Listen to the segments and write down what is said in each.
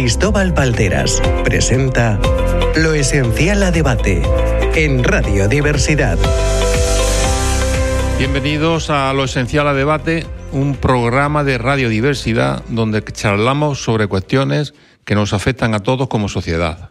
Cristóbal Valderas presenta Lo Esencial a Debate en Radio Diversidad. Bienvenidos a Lo Esencial a Debate, un programa de radiodiversidad donde charlamos sobre cuestiones que nos afectan a todos como sociedad.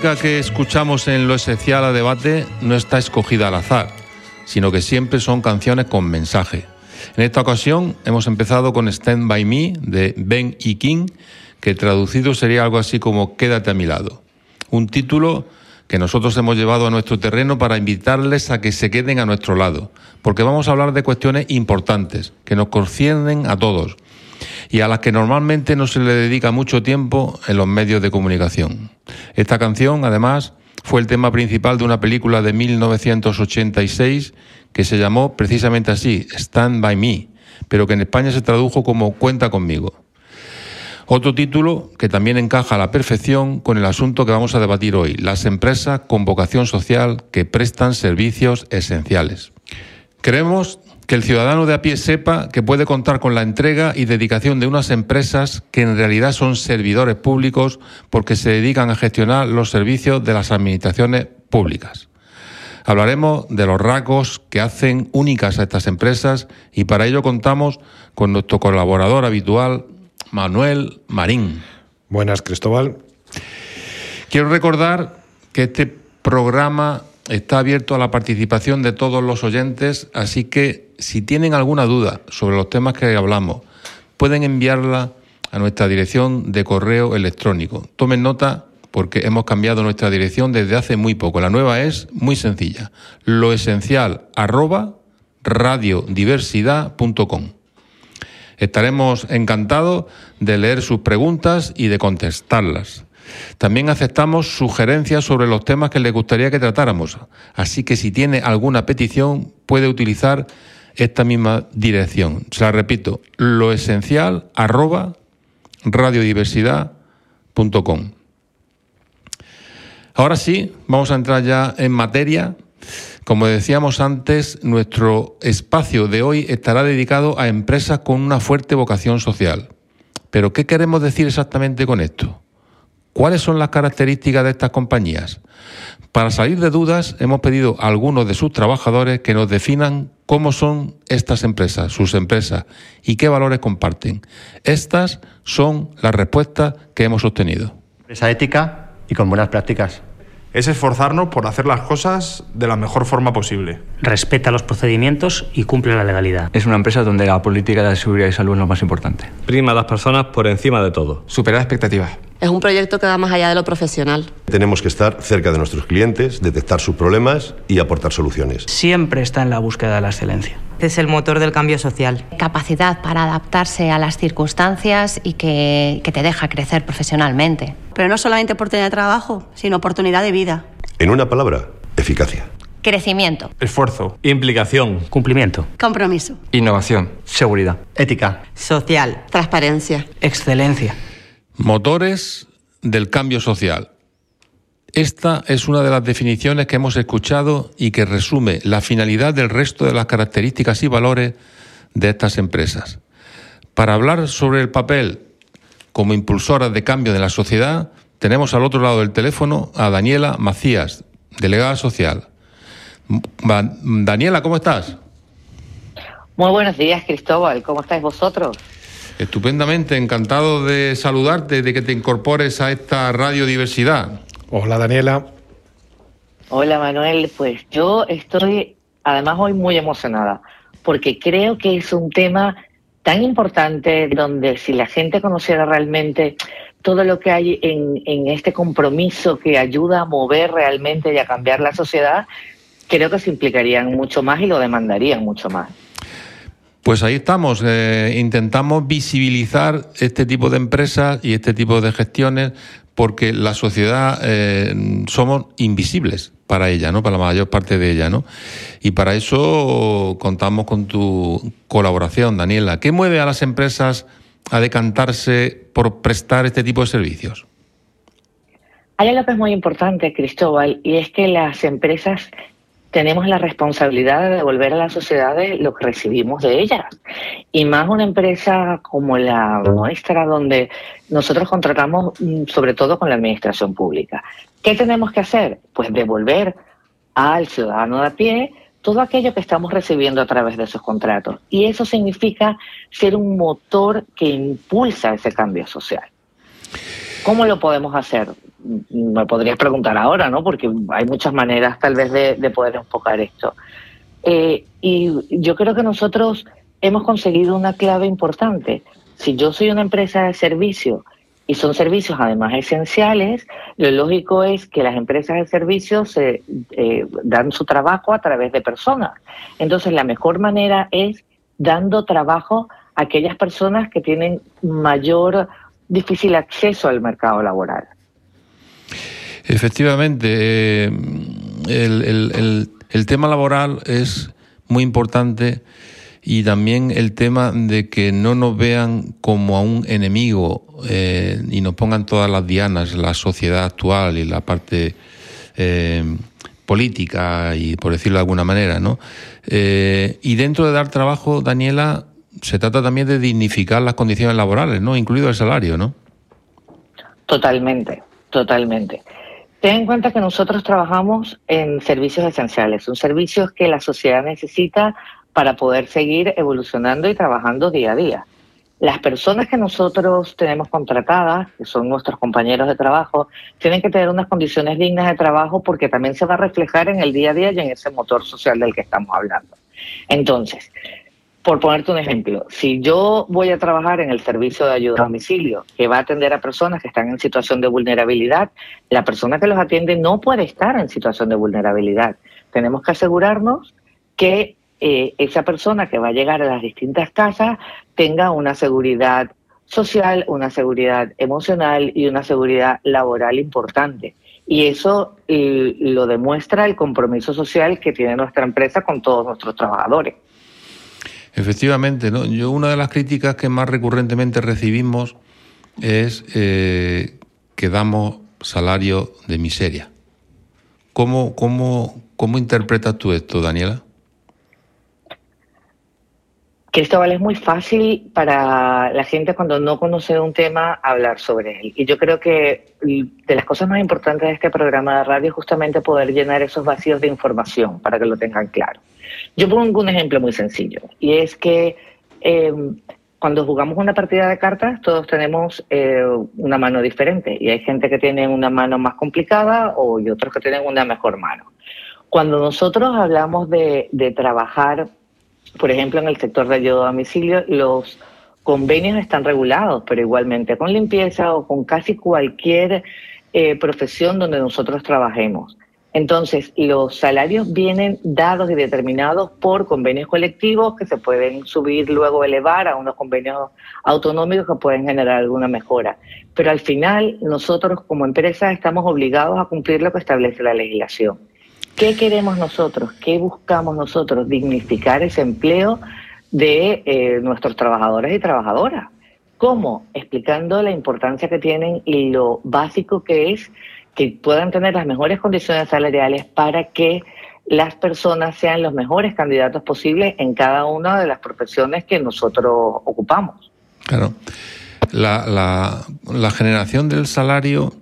música que escuchamos en Lo Esencial a Debate no está escogida al azar, sino que siempre son canciones con mensaje. En esta ocasión hemos empezado con Stand By Me de Ben y King, que traducido sería algo así como Quédate a mi lado. Un título que nosotros hemos llevado a nuestro terreno para invitarles a que se queden a nuestro lado, porque vamos a hablar de cuestiones importantes que nos conciernen a todos y a las que normalmente no se le dedica mucho tiempo en los medios de comunicación. Esta canción, además, fue el tema principal de una película de 1986 que se llamó precisamente así, Stand By Me, pero que en España se tradujo como Cuenta conmigo. Otro título que también encaja a la perfección con el asunto que vamos a debatir hoy, las empresas con vocación social que prestan servicios esenciales. Queremos que el ciudadano de a pie sepa que puede contar con la entrega y dedicación de unas empresas que en realidad son servidores públicos porque se dedican a gestionar los servicios de las administraciones públicas. Hablaremos de los rasgos que hacen únicas a estas empresas y para ello contamos con nuestro colaborador habitual, Manuel Marín. Buenas, Cristóbal. Quiero recordar que este programa está abierto a la participación de todos los oyentes, así que si tienen alguna duda sobre los temas que hablamos, pueden enviarla a nuestra dirección de correo electrónico. Tomen nota porque hemos cambiado nuestra dirección desde hace muy poco. La nueva es muy sencilla. Lo esencial arroba radiodiversidad.com. Estaremos encantados de leer sus preguntas y de contestarlas. También aceptamos sugerencias sobre los temas que les gustaría que tratáramos, así que si tiene alguna petición puede utilizar esta misma dirección. Se la repito, lo esencial arroba radiodiversidad.com. Ahora sí, vamos a entrar ya en materia. Como decíamos antes, nuestro espacio de hoy estará dedicado a empresas con una fuerte vocación social. Pero ¿qué queremos decir exactamente con esto? ¿Cuáles son las características de estas compañías? Para salir de dudas, hemos pedido a algunos de sus trabajadores que nos definan cómo son estas empresas, sus empresas, y qué valores comparten. Estas son las respuestas que hemos obtenido. Empresa ética y con buenas prácticas. Es esforzarnos por hacer las cosas de la mejor forma posible. Respeta los procedimientos y cumple la legalidad. Es una empresa donde la política de seguridad y salud es lo más importante. Prima a las personas por encima de todo. Superar expectativas. Es un proyecto que va más allá de lo profesional. Tenemos que estar cerca de nuestros clientes, detectar sus problemas y aportar soluciones. Siempre está en la búsqueda de la excelencia. Es el motor del cambio social. Capacidad para adaptarse a las circunstancias y que, que te deja crecer profesionalmente. Pero no solamente oportunidad de trabajo, sino oportunidad de vida. En una palabra, eficacia. Crecimiento. Esfuerzo. Implicación. Cumplimiento. Compromiso. Innovación. Seguridad. Ética. Social. Transparencia. Excelencia. Motores del cambio social. Esta es una de las definiciones que hemos escuchado y que resume la finalidad del resto de las características y valores de estas empresas. Para hablar sobre el papel como impulsoras de cambio de la sociedad, tenemos al otro lado del teléfono a Daniela Macías, delegada social. Daniela, ¿cómo estás? Muy buenos días, Cristóbal. ¿Cómo estáis vosotros? Estupendamente, encantado de saludarte, de que te incorpores a esta radiodiversidad. Hola, Daniela. Hola, Manuel. Pues yo estoy, además, hoy muy emocionada, porque creo que es un tema tan importante donde si la gente conociera realmente todo lo que hay en, en este compromiso que ayuda a mover realmente y a cambiar la sociedad, creo que se implicarían mucho más y lo demandarían mucho más. Pues ahí estamos, eh, intentamos visibilizar este tipo de empresas y este tipo de gestiones porque la sociedad eh, somos invisibles para ella, ¿no? Para la mayor parte de ella, ¿no? Y para eso contamos con tu colaboración, Daniela. ¿Qué mueve a las empresas a decantarse por prestar este tipo de servicios? Hay algo que es muy importante, Cristóbal, y es que las empresas tenemos la responsabilidad de devolver a la sociedad lo que recibimos de ellas. Y más una empresa como la nuestra, donde nosotros contratamos mm, sobre todo con la administración pública. ¿Qué tenemos que hacer? Pues devolver al ciudadano de a pie todo aquello que estamos recibiendo a través de esos contratos. Y eso significa ser un motor que impulsa ese cambio social. ¿Cómo lo podemos hacer? Me podrías preguntar ahora, ¿no? Porque hay muchas maneras tal vez de, poder enfocar esto. Eh, y yo creo que nosotros hemos conseguido una clave importante. Si yo soy una empresa de servicio y son servicios además esenciales, lo lógico es que las empresas de servicios se, eh, dan su trabajo a través de personas. Entonces la mejor manera es dando trabajo a aquellas personas que tienen mayor difícil acceso al mercado laboral. Efectivamente, eh, el, tema laboral es muy importante y también el tema de que no nos vean como a un enemigo eh, y nos pongan todas las dianas, la sociedad actual y la parte eh, política y por decirlo de alguna manera, ¿no? y dentro de dar trabajo, Daniela, se trata también de dignificar las condiciones laborales, ¿no? Incluido el salario, ¿no? Totalmente, totalmente. Ten en cuenta que nosotros trabajamos en servicios esenciales, son servicios que la sociedad necesita para poder seguir evolucionando y trabajando día a día. Las personas que nosotros tenemos contratadas, que son nuestros compañeros de trabajo, tienen que tener unas condiciones dignas de trabajo porque también se va a reflejar en el día a día y en ese motor social del que estamos hablando. Entonces, por ponerte un ejemplo, si yo voy a trabajar en el servicio de ayuda a domicilio, que va a atender a personas que están en situación de vulnerabilidad, la persona que los atiende no puede estar en situación de vulnerabilidad. Tenemos que asegurarnos que eh, esa persona que va a llegar a las distintas casas tenga una seguridad social, una seguridad emocional y una seguridad laboral importante. Y eso eh, lo demuestra el compromiso social que tiene nuestra empresa con todos nuestros trabajadores. Efectivamente, ¿no? Yo una de las críticas que más recurrentemente recibimos es eh, que damos salario de miseria. ¿Cómo, cómo, ¿Cómo interpretas tú esto, Daniela? Cristóbal, es muy fácil para la gente cuando no conoce un tema hablar sobre él. Y yo creo que de las cosas más importantes de este programa de radio es justamente poder llenar esos vacíos de información para que lo tengan claro. Yo pongo un ejemplo muy sencillo y es que em, cuando jugamos una partida de cartas, todos tenemos eh, una mano diferente y hay gente que tiene una mano más complicada o y otros que tienen una mejor mano. Cuando nosotros hablamos de, de trabajar, por ejemplo, en el sector de ayuda a domicilio, los convenios están regulados, pero igualmente con limpieza o con casi cualquier eh, profesión donde nosotros trabajemos. Entonces, los salarios vienen dados y determinados por convenios colectivos que se pueden subir, luego elevar a unos convenios autonómicos que pueden generar alguna mejora. Pero al final, nosotros como empresa estamos obligados a cumplir lo que establece la legislación. ¿Qué queremos nosotros? ¿Qué buscamos nosotros? Dignificar ese empleo de eh, nuestros trabajadores y trabajadoras. ¿Cómo? Explicando la importancia que tienen y lo básico que es que puedan tener las mejores condiciones salariales para que las personas sean los mejores candidatos posibles en cada una de las profesiones que nosotros ocupamos. Claro. La, la, la generación del salario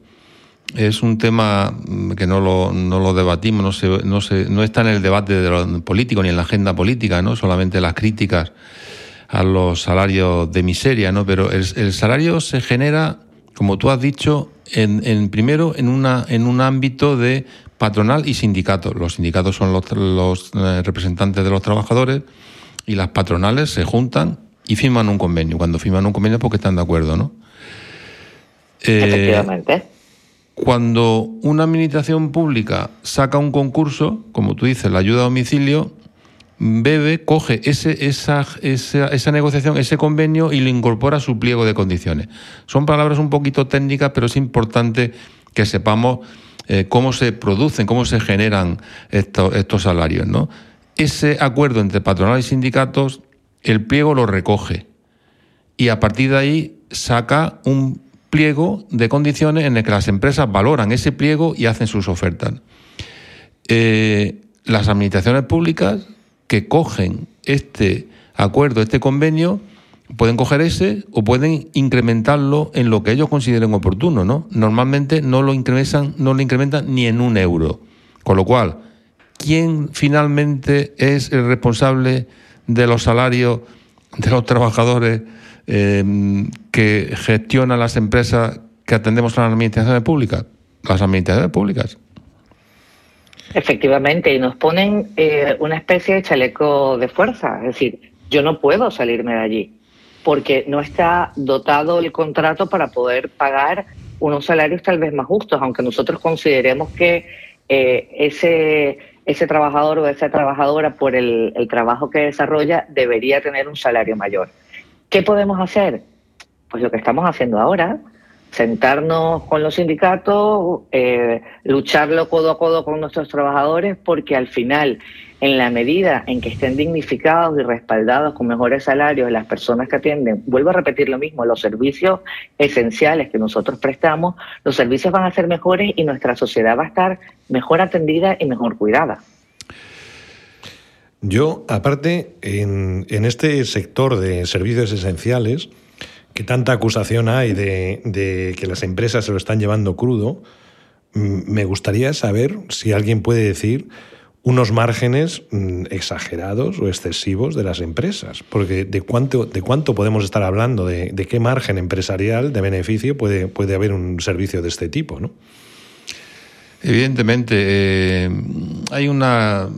es un tema que no lo, no lo debatimos, no, se, no, se, no está en el debate de lo político ni en la agenda política, ¿no? solamente las críticas a los salarios de miseria, ¿no? pero el, el salario se genera como tú has dicho, en, en, primero en, una, en un ámbito de patronal y sindicato. Los sindicatos son los, los eh, representantes de los trabajadores y las patronales se juntan y firman un convenio. Cuando firman un convenio es porque están de acuerdo, ¿no? Eh, Efectivamente. Cuando una administración pública saca un concurso, como tú dices, la ayuda a domicilio, Bebe coge ese, esa, esa, esa, negociación, ese convenio y lo incorpora a su pliego de condiciones. Son palabras un poquito técnicas, pero es importante que sepamos eh, cómo se producen, cómo se generan estos, estos salarios. ¿no? Ese acuerdo entre patronal y sindicatos, el pliego lo recoge y a partir de ahí saca un pliego de condiciones en el que las empresas valoran ese pliego y hacen sus ofertas. Eh, las administraciones públicas que cogen este acuerdo, este convenio, pueden coger ese o pueden incrementarlo en lo que ellos consideren oportuno, ¿no? Normalmente no lo incrementan, no lo incrementan ni en un euro. Con lo cual, ¿quién finalmente es el responsable de los salarios de los trabajadores eh, que gestionan las empresas que atendemos a las administraciones públicas? Las administraciones públicas. Efectivamente, y nos ponen eh, una especie de chaleco de fuerza. Es decir, yo no puedo salirme de allí porque no está dotado el contrato para poder pagar unos salarios tal vez más justos, aunque nosotros consideremos que eh, ese, ese trabajador o esa trabajadora por el, el trabajo que desarrolla debería tener un salario mayor. ¿Qué podemos hacer? Pues lo que estamos haciendo ahora, sentarnos con los sindicatos, eh, lucharlo codo a codo con nuestros trabajadores, porque al final, en la medida en que estén dignificados y respaldados con mejores salarios las personas que atienden, vuelvo a repetir lo mismo, los servicios esenciales que nosotros prestamos, los servicios van a ser mejores y nuestra sociedad va a estar mejor atendida y mejor cuidada. Yo, aparte, en, este sector de servicios esenciales, que tanta acusación hay de, que las empresas se lo están llevando crudo, me gustaría saber si alguien puede decir unos márgenes exagerados o excesivos de las empresas. Porque de cuánto, de cuánto podemos estar hablando, de, de qué margen empresarial de beneficio puede, puede haber un servicio de este tipo, ¿no? Evidentemente, eh, hay una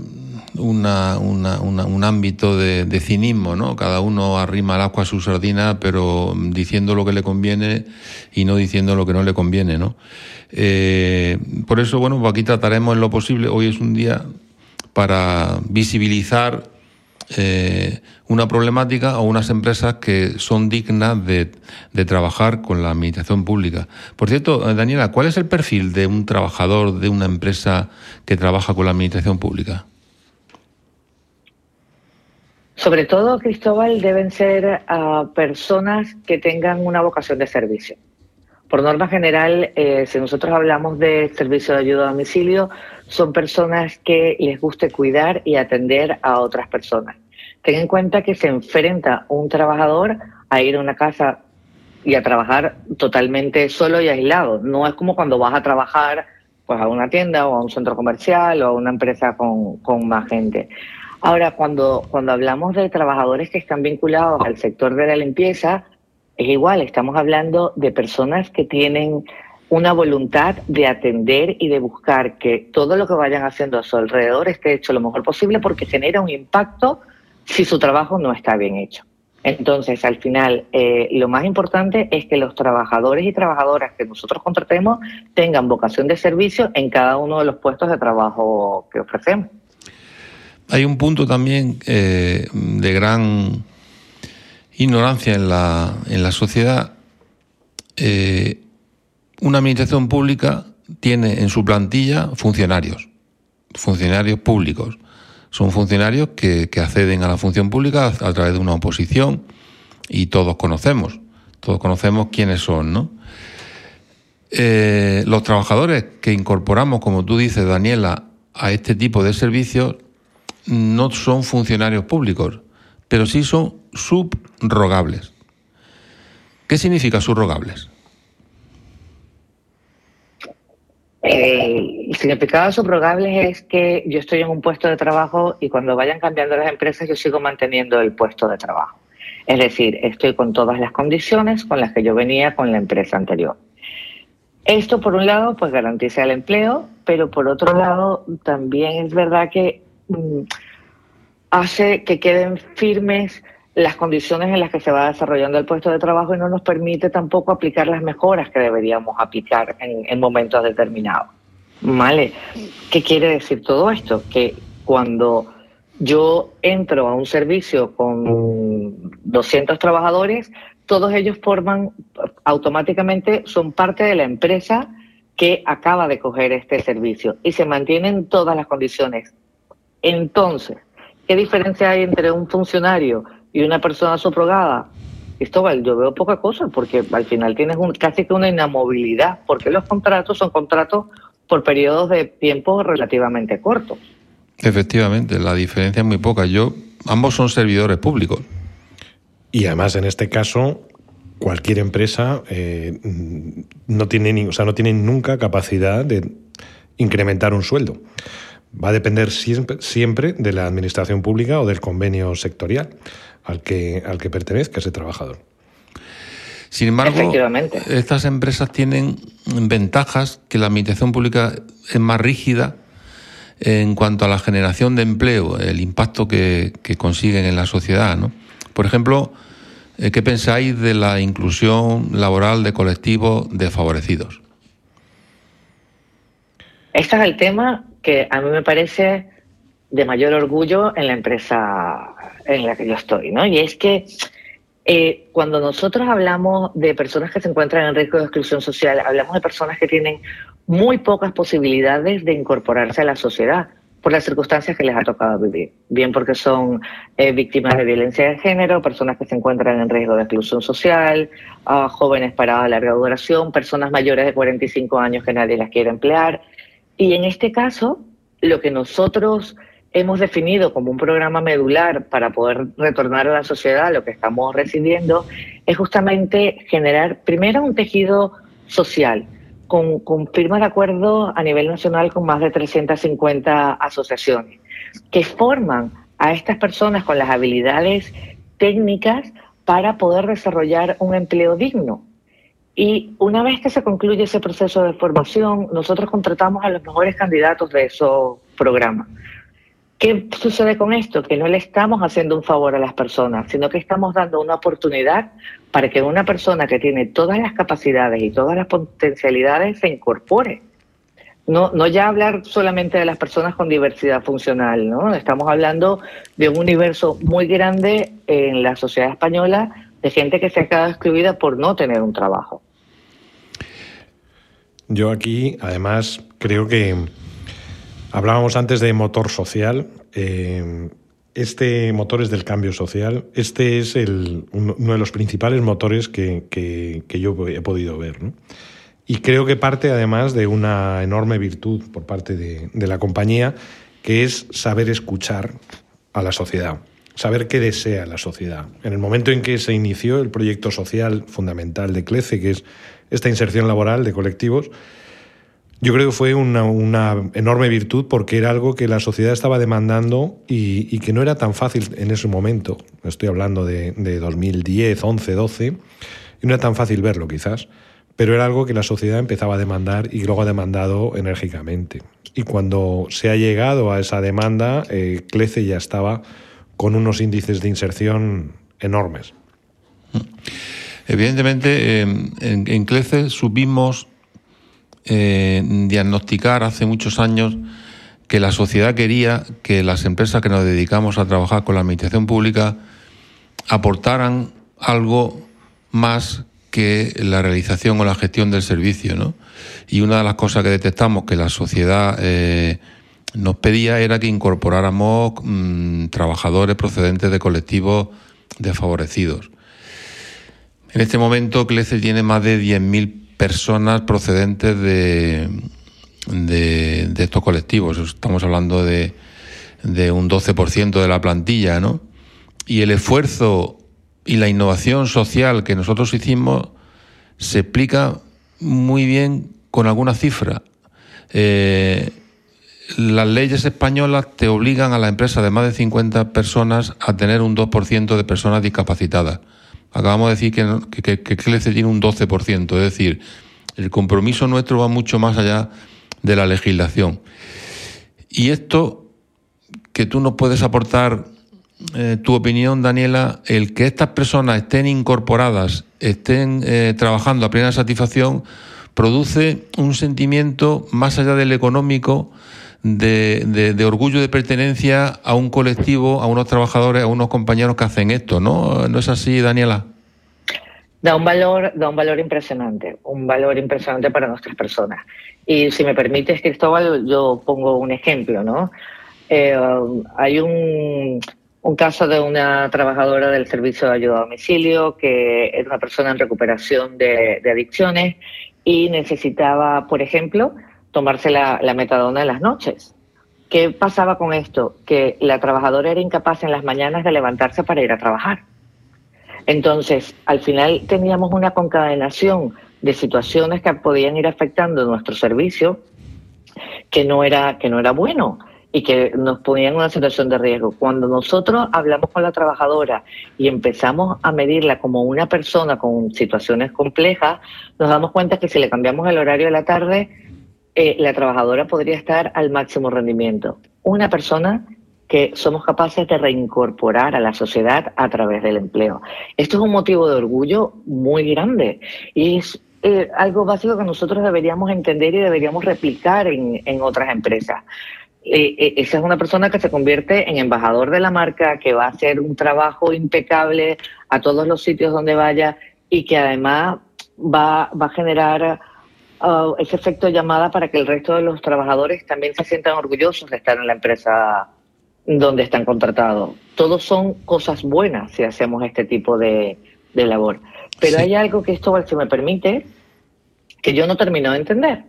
una, una, una, un ámbito de, cinismo, ¿no? Cada uno arrima el agua a su sardina, pero diciendo lo que le conviene y no diciendo lo que no le conviene, ¿no? Eh, por eso, bueno, aquí trataremos en lo posible. Hoy es un día para visibilizar eh, una problemática o unas empresas que son dignas de, de, trabajar con la administración pública. Por cierto, eh, Daniela, ¿cuál es el perfil de un trabajador de una empresa que trabaja con la administración pública? Sobre todo, Cristóbal, deben ser uh, personas que tengan una vocación de servicio. Por norma general, eh, si nosotros hablamos de servicio de ayuda a domicilio, son personas que les guste cuidar y atender a otras personas. Ten en cuenta que se enfrenta un trabajador a ir a una casa y a trabajar totalmente solo y aislado. No es como cuando vas a trabajar pues, a una tienda o a un centro comercial o a una empresa con, con más gente Ahora, cuando, cuando hablamos de trabajadores que están vinculados al sector de la limpieza, es igual, estamos hablando de personas que tienen una voluntad de atender y de buscar que todo lo que vayan haciendo a su alrededor esté hecho lo mejor posible porque genera un impacto si su trabajo no está bien hecho. Entonces, al final, eh, lo más importante es que los trabajadores y trabajadoras que nosotros contratemos tengan vocación de servicio en cada uno de los puestos de trabajo que ofrecemos. Hay un punto también eh, de gran ignorancia en la, en la sociedad. Eh, una administración pública tiene en su plantilla funcionarios, funcionarios públicos. Son funcionarios que, acceden a la función pública a, través de una oposición y todos conocemos, todos conocemos quiénes son, ¿no? Eh, los trabajadores que incorporamos, como tú dices, Daniela, a este tipo de servicios no son funcionarios públicos, pero sí son subrogables. ¿Qué significa subrogables? Eh, el significado de subrogables es que yo estoy en un puesto de trabajo y cuando vayan cambiando las empresas yo sigo manteniendo el puesto de trabajo. Es decir, estoy con todas las condiciones con las que yo venía con la empresa anterior. Esto, por un lado, pues garantiza el empleo, pero por otro lado, también es verdad que hace que queden firmes las condiciones en las que se va desarrollando el puesto de trabajo y no nos permite tampoco aplicar las mejoras que deberíamos aplicar en, momentos determinados. ¿Vale? ¿Qué quiere decir todo esto? Que cuando yo entro a un servicio con 200 trabajadores, todos ellos forman automáticamente, son parte de la empresa que acaba de coger este servicio y se mantienen todas las condiciones. Entonces, ¿qué diferencia hay entre un funcionario y una persona subrogada, Cristóbal, yo veo poca cosa porque al final tienes un, casi que una inamovilidad, porque los contratos son contratos por periodos de tiempo relativamente cortos. Efectivamente, la diferencia es muy poca. Yo, ambos son servidores públicos. Y además, en este caso, cualquier empresa eh, no tiene ni, o sea, no tiene nunca capacidad de incrementar un sueldo. Va a depender siempre, siempre de la administración pública o del convenio sectorial al que, al que pertenezca ese trabajador. Sin embargo, estas empresas tienen ventajas que la administración pública es más rígida en cuanto a la generación de empleo, el impacto que, consiguen en la sociedad. ¿no? Por ejemplo, eh, ¿qué pensáis de la inclusión laboral de colectivos desfavorecidos? Este es el tema que a mí me parece de mayor orgullo en la empresa en la que yo estoy, ¿no? Y es que eh, cuando nosotros hablamos de personas que se encuentran en riesgo de exclusión social, hablamos de personas que tienen muy pocas posibilidades de incorporarse a la sociedad por las circunstancias que les ha tocado vivir, bien porque son eh, víctimas de violencia de género, personas que se encuentran en riesgo de exclusión social, jóvenes para larga duración, personas mayores de 45 años que nadie las quiere emplear. Y en este caso, lo que nosotros hemos definido como un programa medular para poder retornar a la sociedad lo que estamos recibiendo es justamente generar primero un tejido social con, con firma de acuerdo a nivel nacional con más de 350 asociaciones que forman a estas personas con las habilidades técnicas para poder desarrollar un empleo digno. Y una vez que se concluye ese proceso de formación, nosotros contratamos a los mejores candidatos de esos programas. ¿Qué sucede con esto? Que no le estamos haciendo un favor a las personas, sino que estamos dando una oportunidad para que una persona que tiene todas las capacidades y todas las potencialidades se incorpore. No, no ya hablar solamente de las personas con diversidad funcional, ¿no? Estamos hablando de un universo muy grande en la sociedad española de gente que se ha quedado excluida por no tener un trabajo. Yo aquí, además, creo que Hablábamos antes de motor social. Eh, este motor es del cambio social. Este es uno de los principales motores que, yo he podido ver. Y creo que parte además de una enorme virtud por parte de, de la compañía, que es saber escuchar a la sociedad, saber qué desea la sociedad. En el momento en que se inició el proyecto social fundamental de CLECE, que es esta inserción laboral de colectivos, yo creo que fue una, una, enorme virtud porque era algo que la sociedad estaba demandando y, y, que no era tan fácil en ese momento. Estoy hablando de, de 2010, 11, 12, y no era tan fácil verlo quizás, pero era algo que la sociedad empezaba a demandar y luego ha demandado enérgicamente. Y cuando se ha llegado a esa demanda, eh, CLECE ya estaba con unos índices de inserción enormes. Evidentemente, eh, en, en CLECE supimos eh, diagnosticar hace muchos años que la sociedad quería que las empresas que nos dedicamos a trabajar con la administración pública aportaran algo más que la realización o la gestión del servicio, ¿no? Y una de las cosas que detectamos que la sociedad eh, nos pedía era que incorporáramos mmm, trabajadores procedentes de colectivos desfavorecidos. En este momento CLECE tiene más de 10.000 personas procedentes de, estos colectivos. Estamos hablando de, de un 12% de la plantilla, ¿no? Y el esfuerzo y la innovación social que nosotros hicimos se explica muy bien con alguna cifra. Eh, las leyes españolas te obligan a la empresa de más de 50 personas a tener un 2% de personas discapacitadas. Acabamos de decir que, que, que CLECE tiene un 12%, es decir, el compromiso nuestro va mucho más allá de la legislación. Y esto que tú nos puedes aportar eh, tu opinión, Daniela, el que estas personas estén incorporadas, estén eh, trabajando a plena satisfacción, produce un sentimiento más allá del económico, de, de, orgullo de pertenencia a un colectivo, a unos trabajadores, a unos compañeros que hacen esto, ¿no? ¿No es así, Daniela? Da un valor, da un valor impresionante, un valor impresionante para nuestras personas. Y si me permites, Cristóbal, yo pongo un ejemplo, ¿no? Eh, hay un, un caso de una trabajadora del servicio de ayuda a domicilio que era una persona en recuperación de adicciones y necesitaba, por ejemplo, tomarse la, metadona en las noches. ¿Qué pasaba con esto? Que la trabajadora era incapaz en las mañanas de levantarse para ir a trabajar. Entonces, al final teníamos una concadenación de situaciones que podían ir afectando nuestro servicio que no era, que no era bueno y que nos ponían en una situación de riesgo. Cuando nosotros hablamos con la trabajadora y empezamos a medirla como una persona con situaciones complejas, nos damos cuenta que si le cambiamos el horario de la tarde, eh, la trabajadora podría estar al máximo rendimiento. Una persona que somos capaces de reincorporar a la sociedad a través del empleo. Esto es un motivo de orgullo muy grande y es eh, algo básico que nosotros deberíamos entender y deberíamos replicar en, en otras empresas. Eh, esa es una persona que se convierte en embajador de la marca, que va a hacer un trabajo impecable a todos los sitios donde vaya y que además va, va a generar uh, ese efecto de llamada para que el resto de los trabajadores también se sientan orgullosos de estar en la empresa donde están contratados. Todos son cosas buenas si hacemos este tipo de, de labor. Pero sí. hay algo que esto, si me permite, que yo no termino de entender.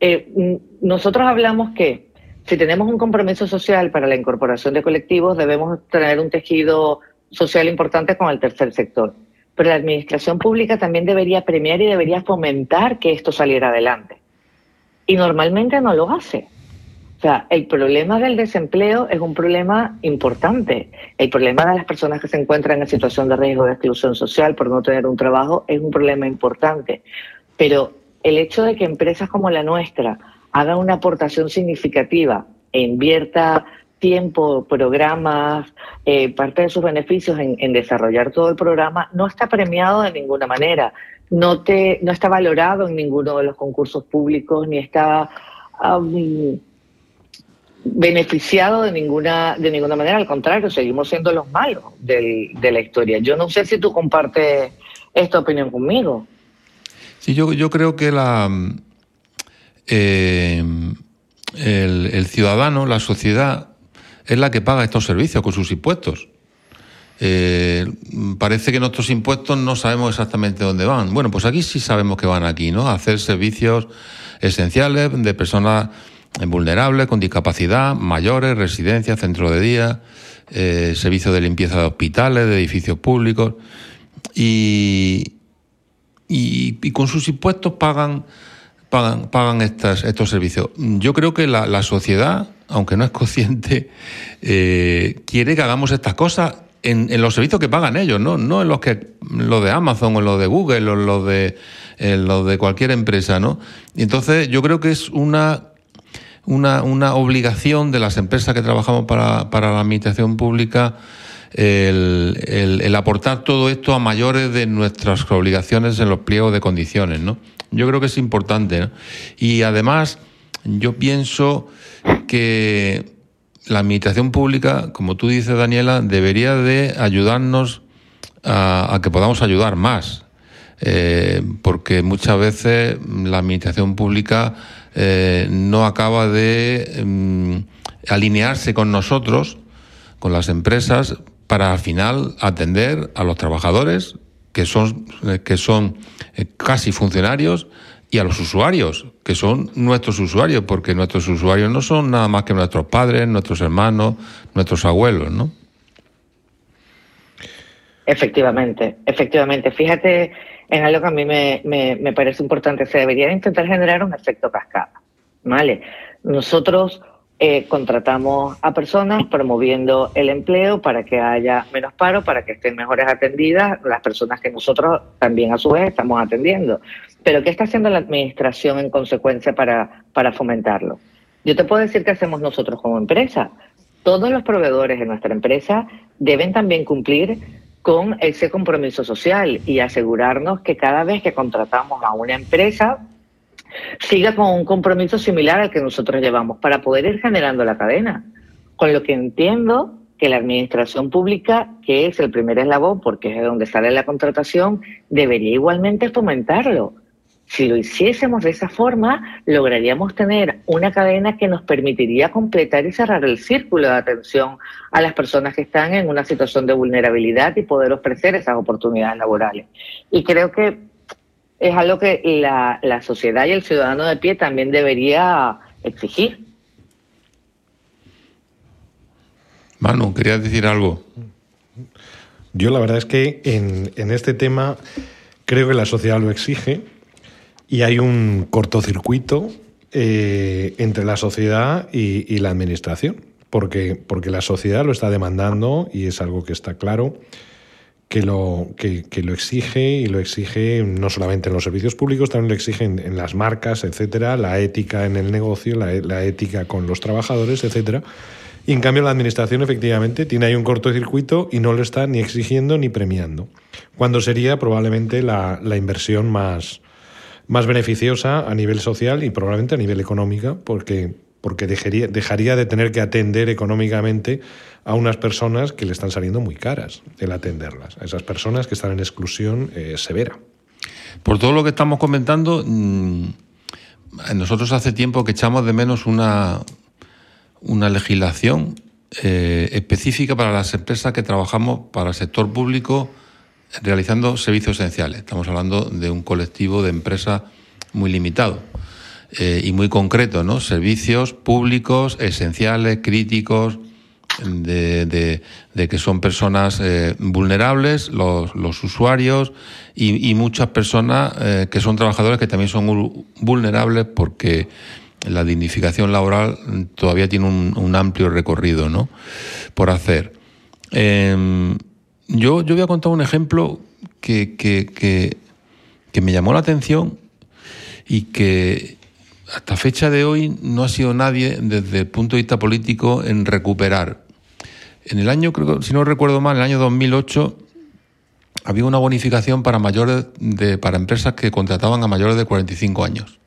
Eh, nosotros hablamos que si tenemos un compromiso social para la incorporación de colectivos, debemos tener un tejido social importante con el tercer sector. Pero la administración pública también debería premiar y debería fomentar que esto saliera adelante. Y normalmente no lo hace. O sea, el problema del desempleo es un problema importante. El problema de las personas que se encuentran en situación de riesgo de exclusión social por no tener un trabajo es un problema importante. Pero el hecho de que empresas como la nuestra hagan una aportación significativa e invierta tiempo, programas, eh, parte de sus beneficios en, desarrollar todo el programa, no está premiado de ninguna manera. No, te, no está valorado en ninguno de los concursos públicos, ni está um, beneficiado de ninguna, de ninguna manera. Al contrario, seguimos siendo los malos del, de la historia. Yo no sé si tú compartes esta opinión conmigo. Sí, yo, yo creo que la, eh, el, el, ciudadano, la sociedad, es la que paga estos servicios con sus impuestos. Eh, parece que nuestros impuestos no sabemos exactamente dónde van. Bueno, pues aquí sí sabemos que van aquí, ¿no? A hacer servicios esenciales de personas vulnerables, con discapacidad, mayores, residencias, centro de día, eh, servicios de limpieza de hospitales, de edificios públicos. Y, y, con sus impuestos pagan pagan, pagan estas, estos servicios. Yo creo que la sociedad, aunque no es consciente, eh, quiere que hagamos estas cosas en, los servicios que pagan ellos, ¿no? No en los que los de Amazon, o en los de Google, o en los de, los de cualquier empresa, ¿no? Y entonces yo creo que es una una, una obligación de las empresas que trabajamos para, para la administración pública el, el, el, aportar todo esto a mayores de nuestras obligaciones en los pliegos de condiciones, ¿no? Yo creo que es importante, ¿no? Y además, yo pienso que la administración pública, como tú dices, Daniela, debería de ayudarnos a, que podamos ayudar más. Eh, porque muchas veces la administración pública eh, no acaba de mm, alinearse con nosotros, con las empresas, para al final atender a los trabajadores que son, eh, que son casi funcionarios y a los usuarios, que son nuestros usuarios, porque nuestros usuarios no son nada más que nuestros padres, nuestros hermanos, nuestros abuelos, ¿no? Efectivamente, efectivamente. Fíjate en algo que a mí me, me, me parece importante. Se debería intentar generar un efecto cascada, ¿vale? Nosotros eh, contratamos a personas promoviendo el empleo para que haya menos paro, para que estén mejores atendidas las personas que nosotros también a su vez estamos atendiendo. Pero ¿qué está haciendo la administración en consecuencia para, para fomentarlo? Yo te puedo decir que hacemos nosotros como empresa. Todos los proveedores de nuestra empresa deben también cumplir con ese compromiso social y asegurarnos que cada vez que contratamos a una empresa siga con un compromiso similar al que nosotros llevamos para poder ir generando la cadena. Con lo que entiendo que la administración pública, que es el primer eslabón porque es de donde sale la contratación, debería igualmente fomentarlo. Si lo hiciésemos de esa forma, lograríamos tener una cadena que nos permitiría completar y cerrar el círculo de atención a las personas que están en una situación de vulnerabilidad y poder ofrecer esas oportunidades laborales. Y creo que es algo que la, la sociedad y el ciudadano de pie también debería exigir. Manu, querías decir algo. Yo la verdad es que en, en, este tema creo que la sociedad lo exige y hay un cortocircuito eh, entre la sociedad y, y, la administración, porque, porque la sociedad lo está demandando y es algo que está claro que lo, que, que, lo exige y lo exige no solamente en los servicios públicos, también lo exige en, en las marcas, etcétera, la ética en el negocio, la, la, ética con los trabajadores, etcétera. Y en cambio la administración efectivamente tiene ahí un cortocircuito y no lo está ni exigiendo ni premiando, cuando sería probablemente la, la inversión más, más beneficiosa a nivel social y probablemente a nivel económica, porque, porque dejaría, dejaría de tener que atender económicamente a unas personas que le están saliendo muy caras el atenderlas, a esas personas que están en exclusión eh, severa. Por todo lo que estamos comentando, mmm, nosotros hace tiempo que echamos de menos una, una legislación eh, específica para las empresas que trabajamos para el sector público realizando servicios esenciales. Estamos hablando de un colectivo de empresas muy limitado eh, y muy concreto, ¿no? Servicios públicos, esenciales, críticos, de, de, de, que son personas eh, vulnerables, los, usuarios, y, muchas personas eh, que son trabajadores que también son vulnerables porque la dignificación laboral todavía tiene un, un amplio recorrido ¿no? por hacer. Yo, yo voy a contar un ejemplo que, que, que, me llamó la atención y que hasta fecha de hoy no ha sido nadie desde el punto de vista político en recuperar. En el año, creo, si no recuerdo mal, en el año 2008 había una bonificación para mayores de, para empresas que contrataban a mayores de 45 años.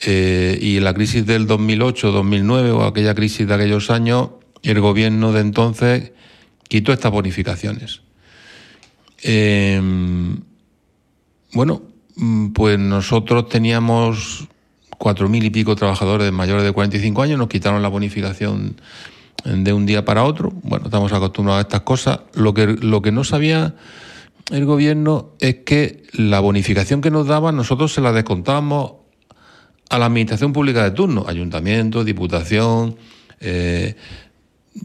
Eh, y en la crisis del 2008-2009 o aquella crisis de aquellos años, el gobierno de entonces quitó estas bonificaciones. Eh, bueno, pues nosotros teníamos cuatro mil y pico trabajadores mayores de 45 años, nos quitaron la bonificación de un día para otro. Bueno, estamos acostumbrados a estas cosas. Lo que, lo que no sabía el gobierno es que la bonificación que nos daban nosotros se la descontábamos a la administración pública de turno, ayuntamiento, diputación. Eh,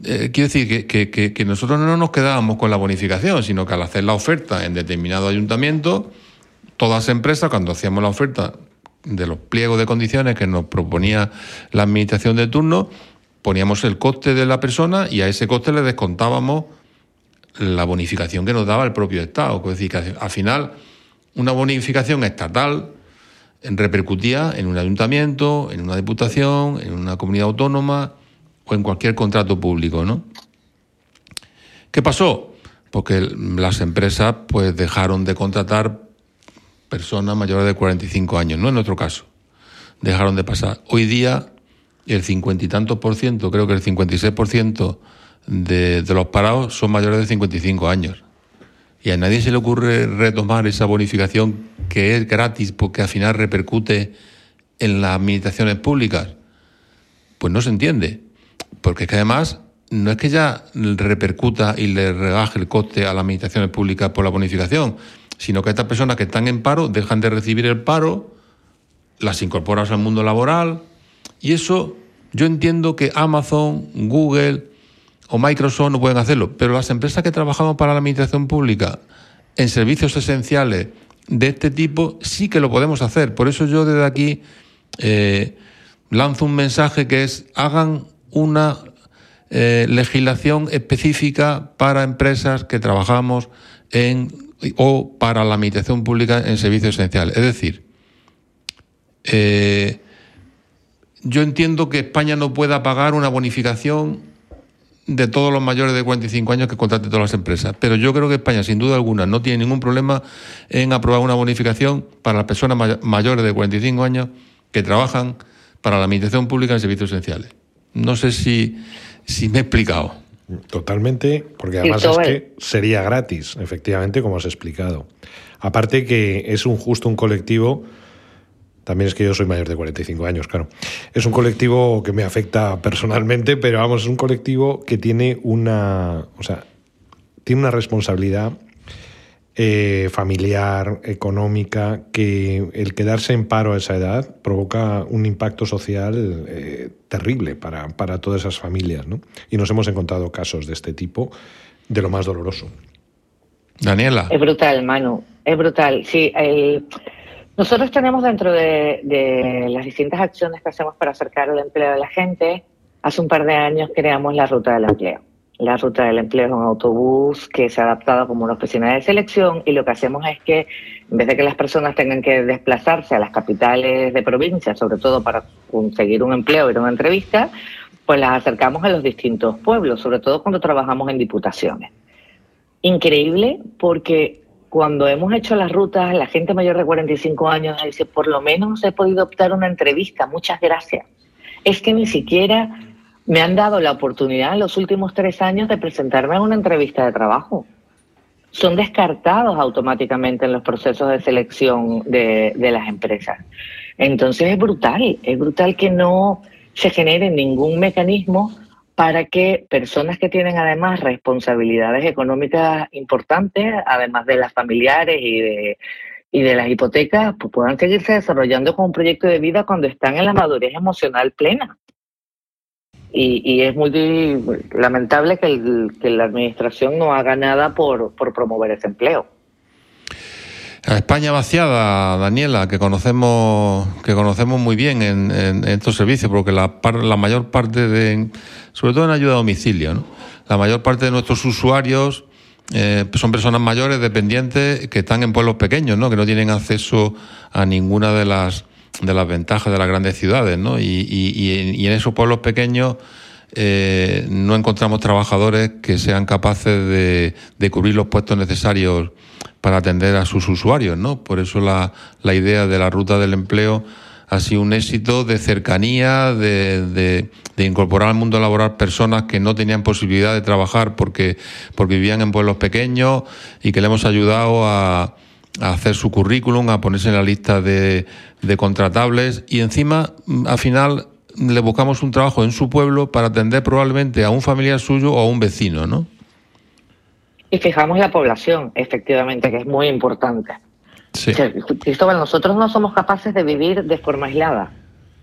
eh, quiero decir que, que, nosotros no nos quedábamos con la bonificación, sino que al hacer la oferta en determinado ayuntamiento, todas las empresas, cuando hacíamos la oferta de los pliegos de condiciones que nos proponía la administración de turno, poníamos el coste de la persona y a ese coste le descontábamos la bonificación que nos daba el propio Estado. Es decir, que al final una bonificación estatal repercutía en un ayuntamiento, en una diputación, en una comunidad autónoma o en cualquier contrato público, ¿no? ¿Qué pasó? Porque las empresas pues dejaron de contratar personas mayores de 45 años, no en nuestro caso. Dejaron de pasar. Hoy día el cincuenta y tantos por ciento, creo que el 56 por ciento de, de los parados son mayores de 55 años. Y a nadie se le ocurre retomar esa bonificación que es gratis porque al final repercute en las administraciones públicas. Pues no se entiende. Porque es que además no es que ya repercuta y le rebaje el coste a las administraciones públicas por la bonificación, sino que estas personas que están en paro dejan de recibir el paro, las incorporas al mundo laboral, y eso yo entiendo que Amazon, Google o Microsoft no pueden hacerlo, pero las empresas que trabajamos para la administración pública en servicios esenciales de este tipo sí que lo podemos hacer. Por eso yo desde aquí eh, lanzo un mensaje que es hagan una eh, legislación específica para empresas que trabajamos en o para la administración pública en servicios esenciales. Es decir, eh, yo entiendo que España no pueda pagar una bonificación de todos los mayores de 45 años que contraten todas las empresas. Pero yo creo que España, sin duda alguna, no tiene ningún problema en aprobar una bonificación para las personas mayores de 45 años que trabajan para la administración pública en servicios esenciales. No sé si, si me he explicado. Totalmente, porque además es que sería gratis, efectivamente, como has explicado. Aparte que es un justo un colectivo, también es que yo soy mayor de 45 años, claro. Es un colectivo que me afecta personalmente, pero vamos, es un colectivo que tiene una, o sea, tiene una responsabilidad eh, familiar, económica, que el quedarse en paro a esa edad provoca un impacto social eh, terrible para, para, todas esas familias. ¿no? Y nos hemos encontrado casos de este tipo de lo más doloroso. Daniela. Es brutal, Manu. Es brutal. Sí, el... nosotros tenemos dentro de, de las distintas acciones que hacemos para acercar el empleo a la gente, hace un par de años creamos la ruta del empleo la ruta del empleo es un autobús que se ha adaptado como una oficina de selección y lo que hacemos es que en vez de que las personas tengan que desplazarse a las capitales de provincia, sobre todo para conseguir un empleo y una entrevista, pues las acercamos a los distintos pueblos, sobre todo cuando trabajamos en diputaciones. Increíble porque cuando hemos hecho las rutas, la gente mayor de 45 años dice, por lo menos he podido optar una entrevista, muchas gracias. Es que ni siquiera me han dado la oportunidad en los últimos tres años de presentarme a una entrevista de trabajo. Son descartados automáticamente en los procesos de selección de, de las empresas. Entonces es brutal, es brutal que no se genere ningún mecanismo para que personas que tienen además responsabilidades económicas importantes, además de las familiares y de, y de las hipotecas, pues puedan seguirse desarrollando con un proyecto de vida cuando están en la madurez emocional plena. Y, y, es muy lamentable que, el, que, la administración no haga nada por, por promover ese empleo. A España vaciada, Daniela, que conocemos que conocemos muy bien en, estos servicios, porque la, la, mayor parte de, sobre todo en ayuda a domicilio, ¿no? la mayor parte de nuestros usuarios eh, son personas mayores, dependientes, que están en pueblos pequeños, ¿no? que no tienen acceso a ninguna de las de las ventajas de las grandes ciudades, ¿no? Y, en esos pueblos pequeños eh, no encontramos trabajadores que sean capaces de, de, cubrir los puestos necesarios para atender a sus usuarios, ¿no? Por eso la, la idea de la ruta del empleo ha sido un éxito de cercanía, de, de, de, incorporar al mundo laboral personas que no tenían posibilidad de trabajar porque, porque vivían en pueblos pequeños y que le hemos ayudado a, a hacer su currículum, a ponerse en la lista de, de contratables y encima, mm, al final, le buscamos un trabajo en su pueblo para atender probablemente a un familiar suyo o a un vecino, ¿no? Y fijamos la población, efectivamente, que es muy importante. Sí. Cristóbal, nosotros no somos capaces de vivir de forma aislada.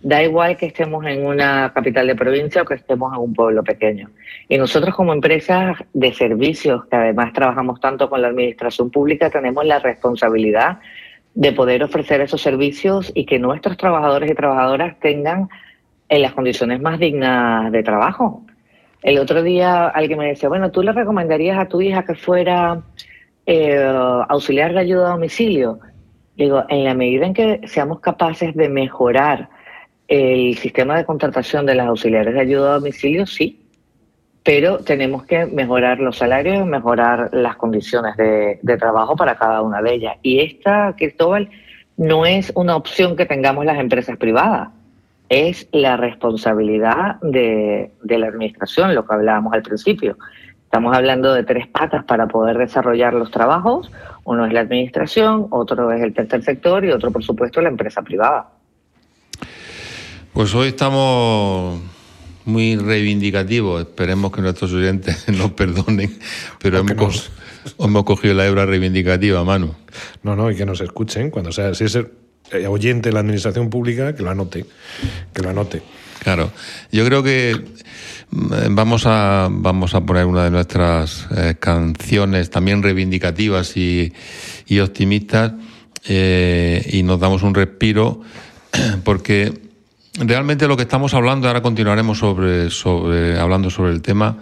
Da igual que estemos en una capital de provincia o que estemos en un pueblo pequeño. Y nosotros como empresas de servicios, que además trabajamos tanto con la administración pública, tenemos la responsabilidad de poder ofrecer esos servicios y que nuestros trabajadores y trabajadoras tengan en las condiciones más dignas de trabajo. El otro día alguien me decía, bueno, ¿tú le recomendarías a tu hija que fuera eh, auxiliar de ayuda a domicilio? Digo, en la medida en que seamos capaces de mejorar el sistema de contratación de las auxiliares de ayuda a domicilio, sí, pero tenemos que mejorar los salarios mejorar las condiciones de, trabajo para cada una de ellas. Y esta, Cristóbal, no es una opción que tengamos las empresas privadas, es la responsabilidad de la administración, lo que hablábamos al principio. Estamos hablando de tres patas para poder desarrollar los trabajos. Uno es la administración, otro es el tercer sector y otro, por supuesto, la empresa privada. Pues hoy estamos muy reivindicativo. Esperemos que nuestros oyentes nos perdonen, pero hemos, hemos, cogido la hebra reivindicativa, Manu. No, no, y que nos escuchen cuando sea, si es oyente de la administración pública, que lo anote, que lo anote. Claro, yo creo que vamos a vamos a poner una de nuestras eh, canciones también reivindicativas y, y optimistas eh, y nos damos un respiro porque realmente lo que estamos hablando, ahora continuaremos sobre, sobre, hablando sobre el tema,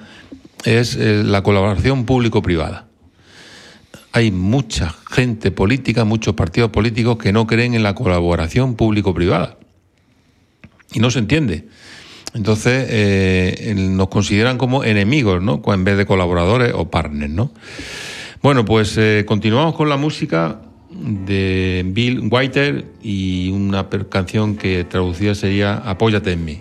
es eh, la colaboración público-privada. Hay mucha gente política, muchos partidos políticos que no creen en la colaboración público-privada. Y no se entiende. Entonces eh, nos consideran como enemigos, ¿no? En vez de colaboradores o partners, ¿no? Bueno, pues eh, continuamos con la música de Bill Whiter y una canción que traducida sería Apóyate en mí.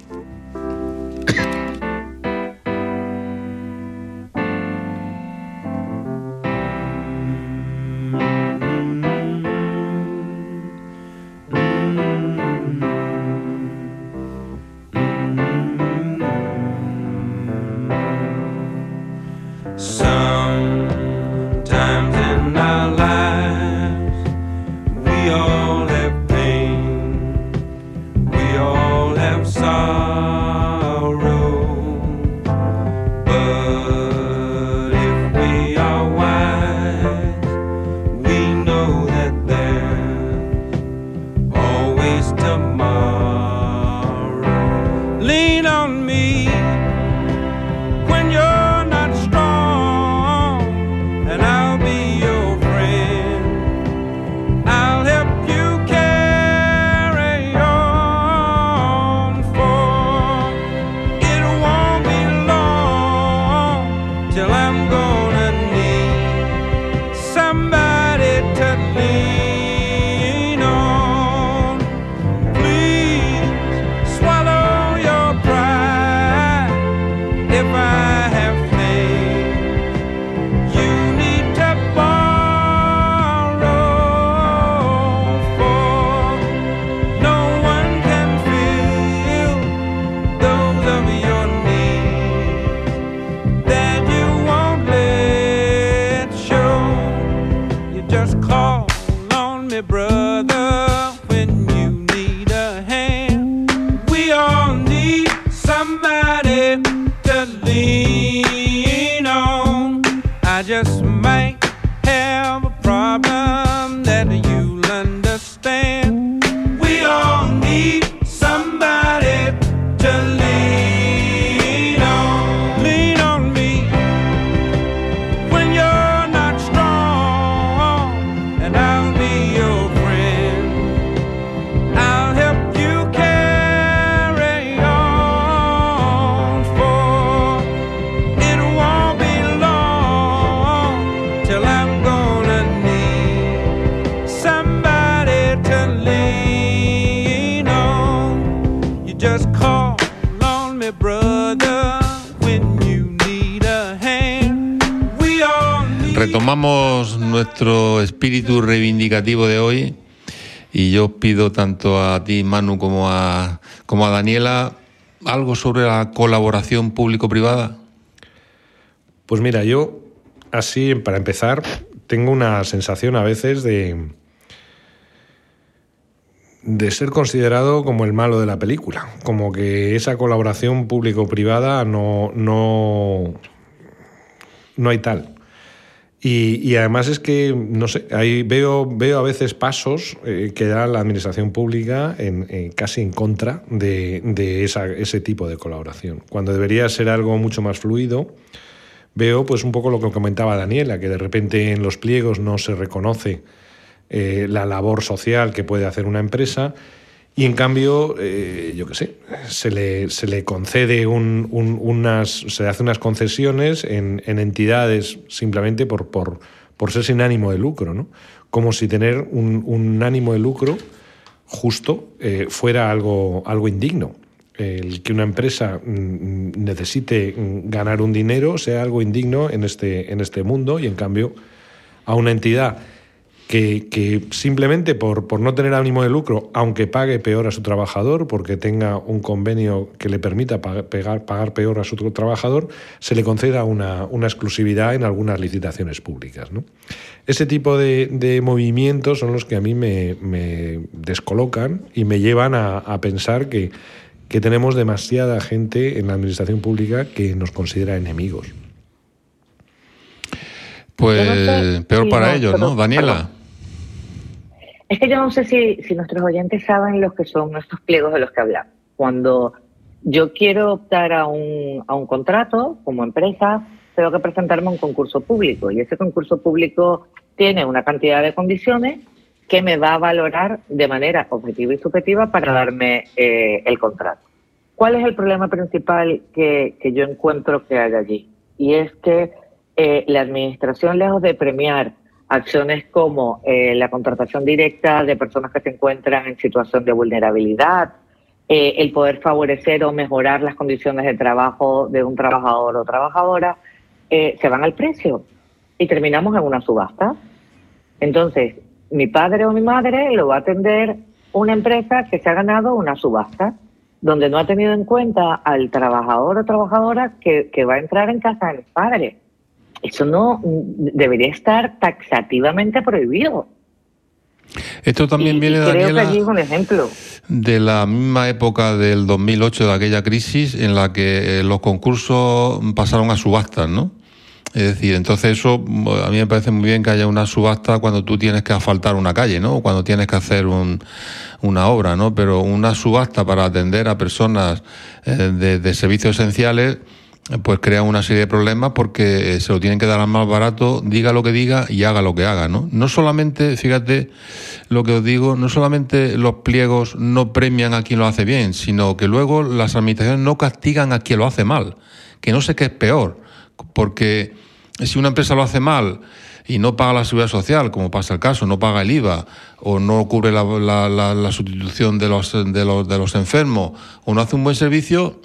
De hoy y yo pido tanto a ti, Manu, como a, como a Daniela algo sobre la colaboración público-privada. Pues mira, yo así, para empezar, tengo una sensación a veces de, de ser considerado como el malo de la película, como que esa colaboración público-privada no, no, no hay tal. Y, además es que, no sé, ahí veo, veo a veces pasos eh, que da la administración pública en, en casi en contra de, de ese tipo de colaboración, cuando debería ser algo mucho más fluido veo pues un poco lo que comentaba Daniela, que de repente en los pliegos no se reconoce eh, la labor social que puede hacer una empresa y en cambio, eh, yo qué sé, se le, se le concede un, un, unas, se hace unas concesiones en, en entidades simplemente por, por, por, ser sin ánimo de lucro, ¿no? Como si tener un, un ánimo de lucro justo eh, fuera algo, algo indigno el que una empresa mm, necesite ganar un dinero sea algo indigno en este, en este mundo y en cambio a una entidad que, que simplemente por, por, no tener ánimo de lucro, aunque pague peor a su trabajador, porque tenga un convenio que le permita pagar, pagar peor a su trabajador, se le conceda una, una exclusividad en algunas licitaciones públicas. ¿no? Ese tipo de, de, movimientos son los que a mí me, me descolocan y me llevan a, a pensar que que tenemos demasiada gente en la administración pública que nos considera enemigos. Pues no sé, peor para no, ellos, ¿no? Daniela. Es que yo no sé si, si nuestros oyentes saben los que son estos pliegos de los que hablamos. Cuando yo quiero optar a un, a un contrato como empresa, tengo que presentarme a un concurso público y ese concurso público tiene una cantidad de condiciones que me va a valorar de manera objetiva y subjetiva para darme eh, el contrato. ¿Cuál es el problema principal que, que, yo encuentro que hay allí? Y es que eh, la administración, lejos de premiar acciones como eh, la contratación directa de personas que se encuentran en situación de vulnerabilidad, eh, el poder favorecer o mejorar las condiciones de trabajo de un trabajador o trabajadora, eh, se van al precio y terminamos en una subasta. Entonces, mi padre o mi madre lo va a atender una empresa que se ha ganado una subasta, donde no ha tenido en cuenta al trabajador o trabajadora que, que va a entrar en casa de mis padres. Eso no debería estar taxativamente prohibido. Esto también y, viene, y creo Daniela, es un ejemplo. de la misma época del 2008, de aquella crisis en la que eh, los concursos pasaron a subastas, ¿no? Es decir, entonces eso a mí me parece muy bien que haya una subasta cuando tú tienes que asfaltar una calle, ¿no? Cuando tienes que hacer un, una obra, ¿no? Pero una subasta para atender a personas eh, de, de, servicios esenciales, pues crea una serie de problemas porque eh, se lo tienen que dar al más barato, diga lo que diga y haga lo que haga, ¿no? No solamente, fíjate lo que os digo, no solamente los pliegos no premian a quien lo hace bien, sino que luego las administraciones no castigan a quien lo hace mal, que no sé qué es peor porque si una empresa lo hace mal y no paga la seguridad social, como pasa el caso, no paga el IVA o no cubre la, la, la, la sustitución de los, de, los, de los enfermos o no hace un buen servicio,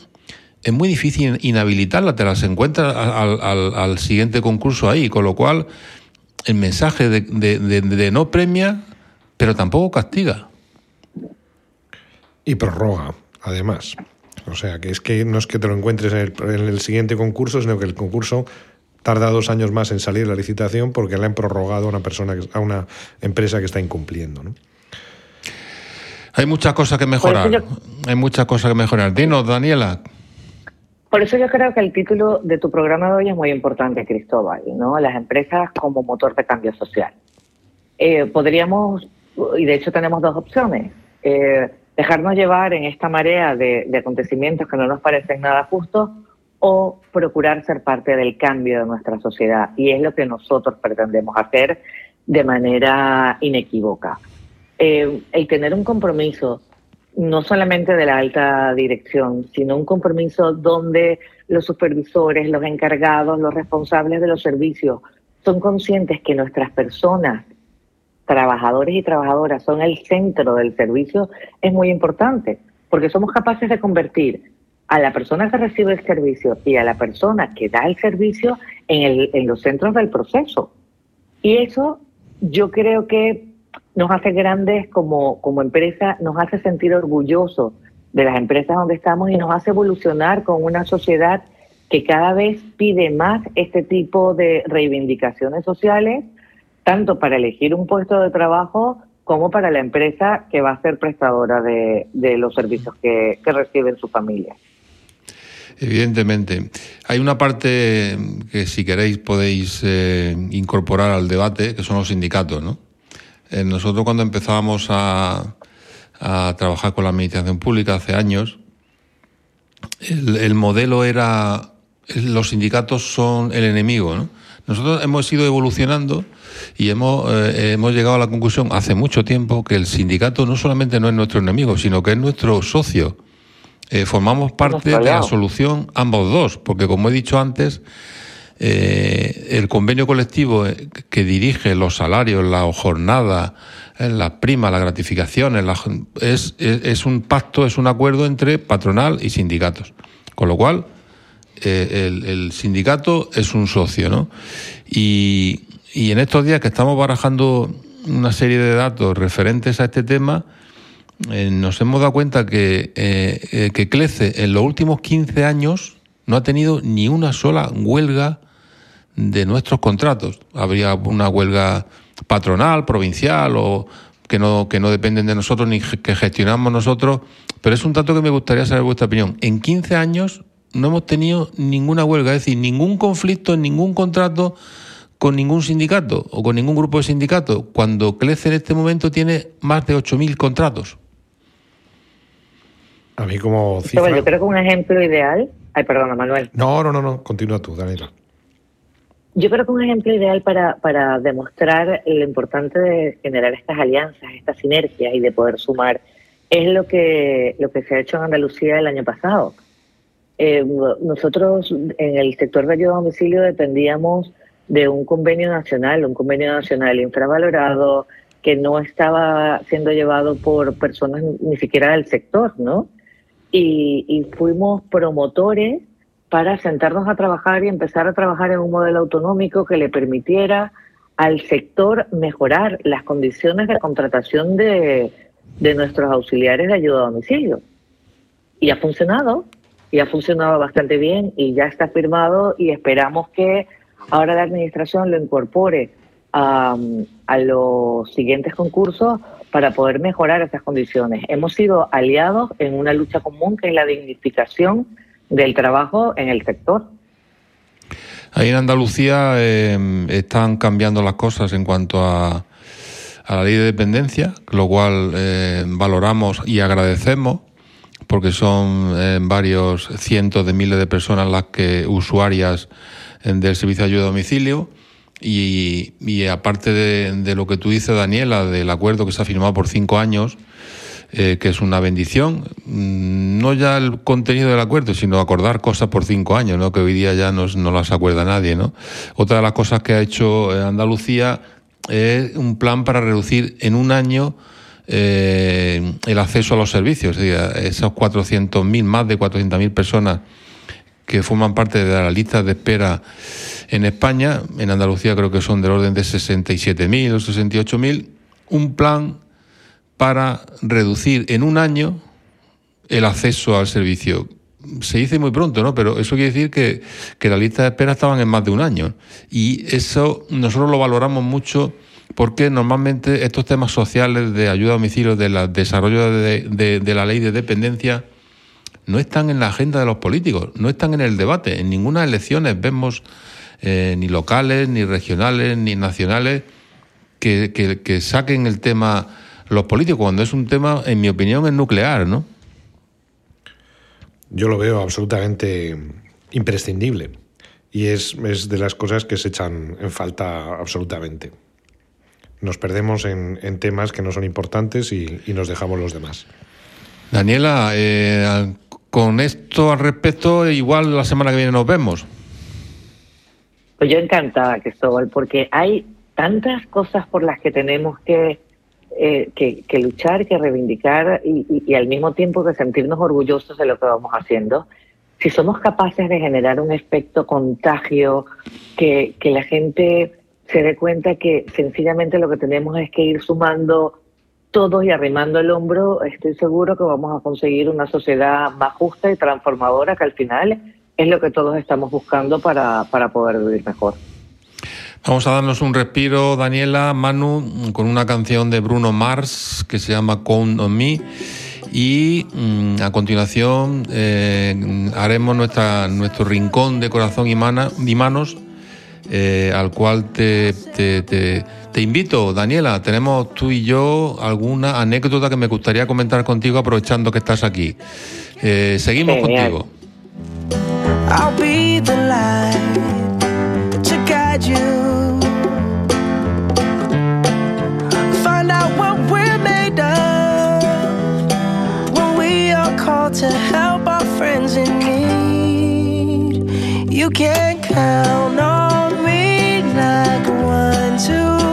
es muy difícil inhabilitarla, te las encuentras al, al, al siguiente concurso ahí, con lo cual el mensaje de, de, de, de no premia, pero tampoco castiga. Y prorroga, además. O sea, que es que no es que te lo encuentres en el, en el, siguiente concurso, sino que el concurso tarda dos años más en salir la licitación porque le han prorrogado a una persona, a una empresa que está incumpliendo. ¿no? Hay muchas cosas que mejorar. Yo... Hay muchas cosas que mejorar. Dinos, Daniela. Por eso yo creo que el título de tu programa de hoy es muy importante, Cristóbal, ¿no? Las empresas como motor de cambio social. Eh, podríamos, y de hecho tenemos dos opciones. Eh, dejarnos llevar en esta marea de, acontecimientos que no nos parecen nada justos o procurar ser parte del cambio de nuestra sociedad. Y es lo que nosotros pretendemos hacer de manera inequívoca. Eh, el tener un compromiso, no solamente de la alta dirección, sino un compromiso donde los supervisores, los encargados, los responsables de los servicios son conscientes que nuestras personas trabajadores y trabajadoras son el centro del servicio es muy importante, porque somos capaces de convertir a la persona que recibe el servicio y a la persona que da el servicio en, el, en los centros del proceso. Y eso yo creo que nos hace grandes como, como empresa, nos hace sentir orgullosos de las empresas donde estamos y nos hace evolucionar con una sociedad que cada vez pide más este tipo de reivindicaciones sociales tanto para elegir un puesto de trabajo como para la empresa que va a ser prestadora de, de los servicios que, que reciben su familia. Evidentemente. Hay una parte que si queréis podéis eh, incorporar al debate, que son los sindicatos, ¿no? Eh, nosotros cuando empezábamos a, a, trabajar con la administración pública hace años, el, el, modelo era los sindicatos son el enemigo, ¿no? Nosotros hemos ido evolucionando y hemos, eh, hemos llegado a la conclusión hace mucho tiempo que el sindicato no solamente no es nuestro enemigo, sino que es nuestro socio. Eh, formamos parte de la solución ambos dos, porque como he dicho antes, eh, el convenio colectivo que dirige los salarios, la jornada, las primas, las gratificaciones, la, es, es, un pacto, es un acuerdo entre patronal y sindicatos. Con lo cual, eh, el, sindicato es un socio, ¿no? Y, en estos días que estamos barajando una serie de datos referentes a este tema, eh, nos hemos dado cuenta que, eh, que CLECE en los últimos 15 años no ha tenido ni una sola huelga de nuestros contratos. Habría una huelga patronal, provincial o que no, que no dependen de nosotros ni que gestionamos nosotros, pero es un dato que me gustaría saber vuestra opinión. En 15 años no hemos tenido ninguna huelga, es decir, ningún conflicto, ningún contrato con ningún sindicato o con ningún grupo de sindicatos, cuando CLECE en este momento tiene más de 8.000 contratos. A mí como cifra... Yo creo que un ejemplo ideal... Ay, perdona, Manuel. No, no, no, no. continúa tú, Daniela. Yo creo que un ejemplo ideal para, para demostrar lo importante de generar estas alianzas, estas sinergias y de poder sumar es lo que, lo que se ha hecho en Andalucía el año pasado. Eh, nosotros en el sector de ayuda a domicilio dependíamos de un convenio nacional, un convenio nacional infravalorado que no estaba siendo llevado por personas ni siquiera del sector, ¿no? Y, y fuimos promotores para sentarnos a trabajar y empezar a trabajar en un modelo autonómico que le permitiera al sector mejorar las condiciones de contratación de, de nuestros auxiliares de ayuda a domicilio. Y ha funcionado, y ha funcionado bastante bien y ya está firmado y esperamos que ahora la administración lo incorpore a, a los siguientes concursos para poder mejorar esas condiciones. Hemos sido aliados en una lucha común que es la dignificación del trabajo en el sector. Ahí en Andalucía eh, están cambiando las cosas en cuanto a, a, la ley de dependencia, lo cual eh, valoramos y agradecemos porque son eh, varios cientos de miles de personas las que usuarias del servicio de ayuda a domicilio. Y, y aparte de, de, lo que tú dices, Daniela, del acuerdo que se ha firmado por cinco años, eh, que es una bendición, no ya el contenido del acuerdo, sino acordar cosas por cinco años, ¿no? que hoy día ya no, las acuerda nadie. ¿no? Otra de las cosas que ha hecho Andalucía es un plan para reducir en un año eh, el acceso a los servicios. Es decir, esos 400.000, más de 400.000 personas que forman parte de la lista de espera en España, en Andalucía creo que son del orden de 67.000 o 68.000, un plan para reducir en un año el acceso al servicio. Se dice muy pronto, ¿no? Pero eso quiere decir que, que la lista de espera estaban en más de un año. Y eso nosotros lo valoramos mucho porque normalmente estos temas sociales de ayuda a domicilio, del desarrollo de, de, de, la ley de dependencia, no están en la agenda de los políticos, no están en el debate. En ninguna elecciones vemos eh, ni locales, ni regionales, ni nacionales que, que, que, saquen el tema los políticos, cuando es un tema, en mi opinión, es nuclear, ¿no? Yo lo veo absolutamente imprescindible y es, es de las cosas que se echan en falta absolutamente nos perdemos en, en, temas que no son importantes y, y, nos dejamos los demás. Daniela, eh, con esto al respecto, igual la semana que viene nos vemos. Pues yo encantada, Cristóbal, porque hay tantas cosas por las que tenemos que, eh, que, que, luchar, que reivindicar y, al mismo tiempo que sentirnos orgullosos de lo que vamos haciendo. Si somos capaces de generar un efecto contagio, que, que la gente se dé cuenta que sencillamente lo que tenemos es que ir sumando todos y arrimando el hombro, estoy seguro que vamos a conseguir una sociedad más justa y transformadora que al final es lo que todos estamos buscando para, para poder vivir mejor. Vamos a darnos un respiro, Daniela, Manu, con una canción de Bruno Mars que se llama Count on Me Y mm, a continuación eh, haremos nuestra, nuestro rincón de corazón y, mana- y manos, eh, al cual te, te invito, Daniela. Tenemos tú y yo alguna anécdota que me gustaría comentar contigo aprovechando que estás aquí. Eh, seguimos Genial. contigo. I'll be the light to guide you. Find out what we're made of when we are called to help our friends in need. You can count on me like one, two,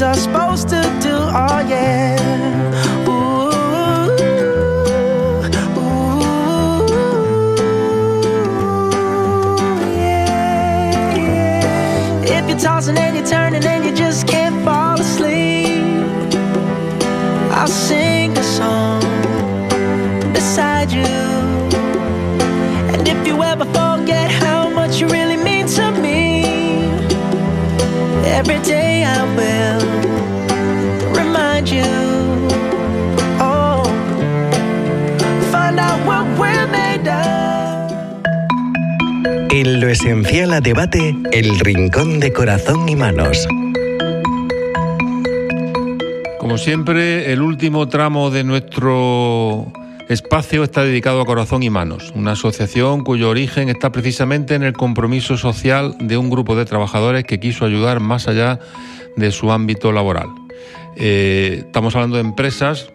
friends are supposed to do, oh yeah. Ooh, ooh, yeah, yeah. If you're tossing and you're turning and esencial a debate, el rincón de corazón y manos. Como siempre, el último tramo de nuestro espacio está dedicado a Corazón y Manos, una asociación cuyo origen está precisamente en el compromiso social de un grupo de trabajadores que quiso ayudar más allá de su ámbito laboral. Eh, estamos hablando de empresas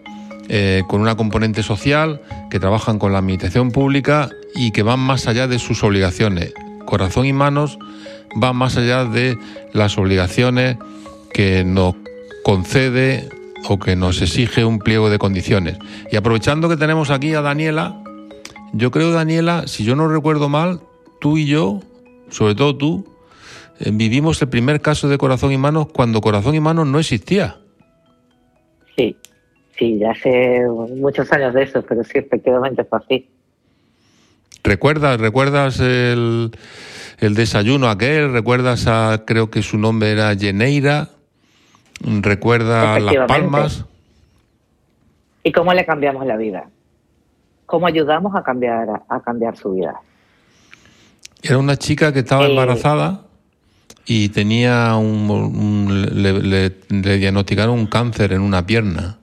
eh, con una componente social que trabajan con la administración pública y que van más allá de sus obligaciones. Corazón y Manos va más allá de las obligaciones que nos concede o que nos exige un pliego de condiciones. Y aprovechando que tenemos aquí a Daniela, yo creo, Daniela, si yo no recuerdo mal, tú y yo, sobre todo tú, eh, vivimos el primer caso de Corazón y Manos cuando Corazón y Manos no existía. Sí, sí, ya hace muchos años de eso, pero sí, efectivamente fue así. ¿Recuerdas, recuerdas el, el desayuno aquel? ¿Recuerdas a, creo que su nombre era Yeneira? ¿Recuerdas Las. Palmas? ¿Y cómo le cambiamos la vida? ¿Cómo ayudamos a cambiar, a cambiar su vida? Era una chica que estaba Eh, embarazada y tenía un, un- le, le- le diagnosticaron un cáncer en una pierna.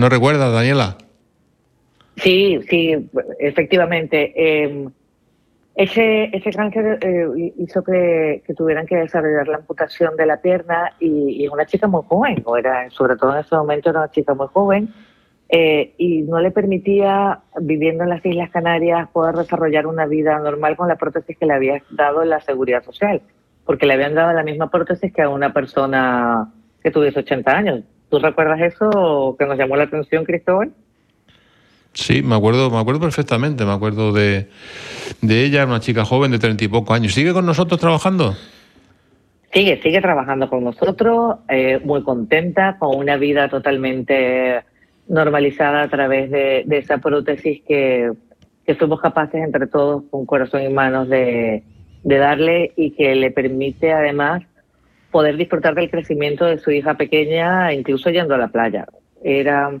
¿No recuerdas, Daniela? Sí, sí, efectivamente. eh, ese, ese cáncer eh, hizo que, que tuvieran que desarrollar la amputación de la pierna y, y una chica muy joven, o era, sobre todo en ese momento era una chica muy joven, eh, y no le permitía, viviendo en las Islas Canarias, poder desarrollar una vida normal con la prótesis que le había dado la Seguridad Social, porque le habían dado la misma prótesis que a una persona que tuviese 80 años. ¿Tú recuerdas eso que nos llamó la atención, Cristóbal? Sí, me acuerdo, me acuerdo perfectamente, me acuerdo de, de ella, una chica joven de treinta y pocos años. ¿Sigue con nosotros trabajando? Sigue, sigue trabajando con nosotros, eh, muy contenta, con una vida totalmente normalizada a través de, de esa prótesis que, que fuimos capaces entre todos, con corazón y manos, de, de darle y que le permite además poder disfrutar del crecimiento de su hija pequeña, incluso yendo a la playa. Era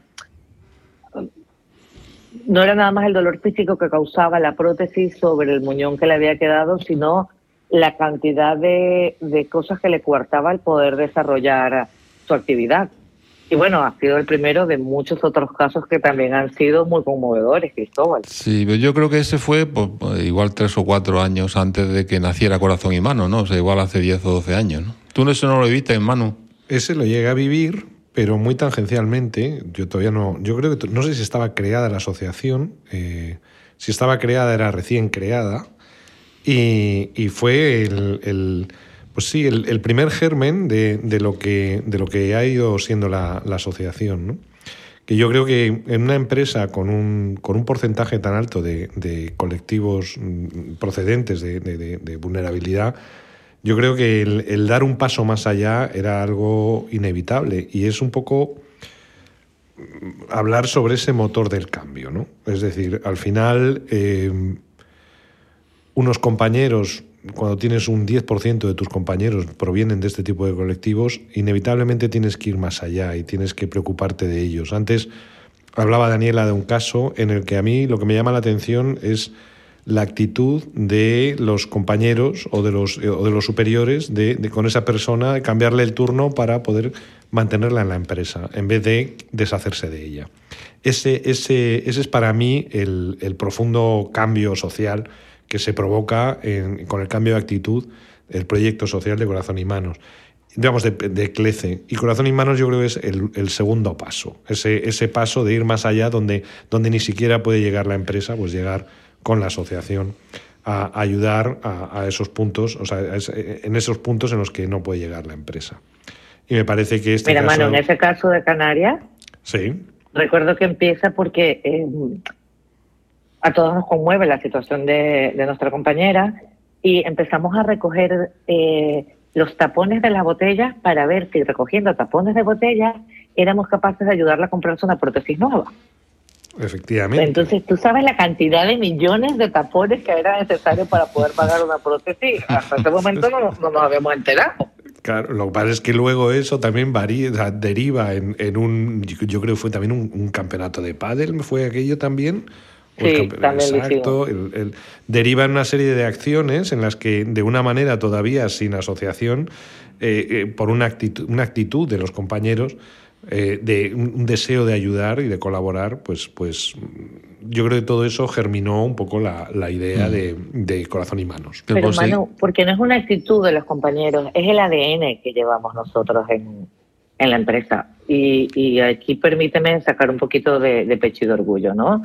no era nada más el dolor físico que causaba la prótesis sobre el muñón que le había quedado, sino la cantidad de, de cosas que le coartaba el poder desarrollar su actividad. Y bueno, ha sido el primero de muchos otros casos que también han sido muy conmovedores, Cristóbal. Sí, pero yo creo que ese fue pues, pues, igual tres o cuatro años antes de que naciera Corazón y Mano, ¿no? O sea, igual hace 10 o 12 años, ¿no? Tú eso no lo viste en Manu. Ese lo llega a vivir, pero muy tangencialmente. Yo todavía no. Yo creo que no sé si estaba creada la asociación. eh, si estaba creada, era recién creada. Y, y fue el, el- pues sí, el, el primer germen de, de lo que, de lo que ha ido siendo la, la asociación. ¿no? Que yo creo que en una empresa con un, con un porcentaje tan alto de, de colectivos mm, procedentes de, de- de- de vulnerabilidad, yo creo que el, dar un paso más allá era algo inevitable y es un poco mm, hablar sobre ese motor del cambio, ¿no? Es decir, al final eh, unos compañeros, cuando tienes un 10% de tus compañeros provienen de este tipo de colectivos, inevitablemente tienes que ir más allá y tienes que preocuparte de ellos. Antes hablaba Daniela de un caso en el que a mí lo que me llama la atención es la actitud de los compañeros o de los, o de los superiores de, con esa persona, cambiarle el turno para poder mantenerla en la empresa, en vez de deshacerse de ella. Ese, ese, ese es para mí el, el profundo cambio social que se provoca con el cambio de actitud el proyecto social de Corazón y Manos. Digamos, de, de Clece. Y Corazón y Manos yo creo que es el, el segundo paso. Ese, ese paso de ir más allá donde, donde ni siquiera puede llegar la empresa, pues llegar con la asociación a, ayudar a, a esos puntos, o sea, en esos puntos en los que no puede llegar la empresa. Y me parece que este Mira, caso... Manu, en ese caso de Canarias, Sí, recuerdo que empieza porque eh, a todos nos conmueve la situación de, de nuestra compañera y empezamos a recoger eh, los tapones de las botellas para ver si recogiendo tapones de botellas éramos capaces de ayudarla a comprarse una prótesis nueva. Efectivamente. Entonces, tú sabes la cantidad de millones de tapones que era necesario para poder pagar una prótesis. Hasta ese momento no, no nos habíamos enterado. Claro, lo que pasa es que luego eso también varía, deriva en, en un, yo, creo que fue también un, un campeonato de pádel, ¿me fue aquello también? Sí, también exacto, el- el- deriva en una serie de acciones en las que de una manera todavía sin asociación, eh, eh, por una actitud, una actitud de los compañeros, eh, de un, deseo de ayudar y de colaborar, pues, pues yo creo que todo eso germinó un poco la, la idea Mm. de, de corazón y manos. Pero, Manu, porque no es una actitud de los compañeros, es el ADN que llevamos nosotros en, en la empresa. Y, y aquí permíteme sacar un poquito de, de pecho y de orgullo, ¿no?